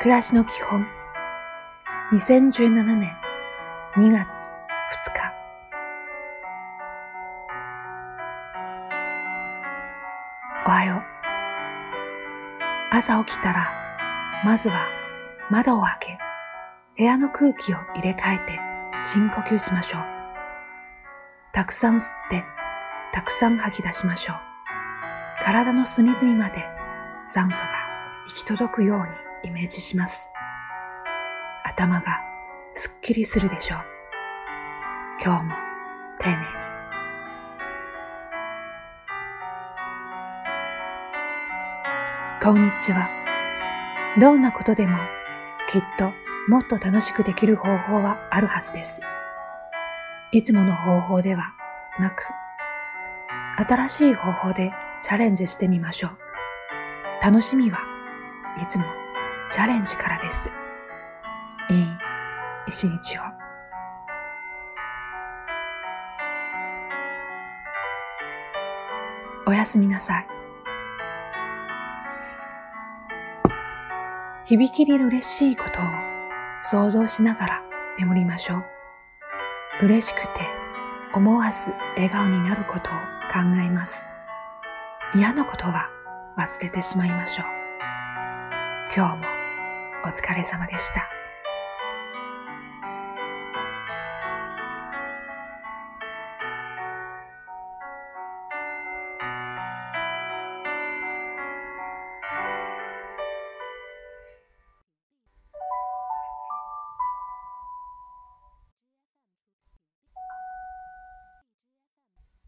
暮らしの基本。2017年2月2日。おはよう。朝起きたらまずは窓を開け部屋の空気を入れ替えて深呼吸しましょう。たくさん吸ってたくさん吐き出しましょう。体の隅々まで酸素が行き届くように。イメージします。頭がすっきりするでしょう。今日も丁寧に。こんにちは。どんなことでもきっともっと楽しくできる方法はあるはずです。いつもの方法ではなく、新しい方法でチャレンジしてみましょう。楽しみはいつもチャレンジからです。いい一日を。おやすみなさい。響きに嬉しいことを想像しながら眠りましょう。嬉しくて思わず笑顔になることを考えます。嫌なことは忘れてしまいましょう。今日もお疲れ様でした。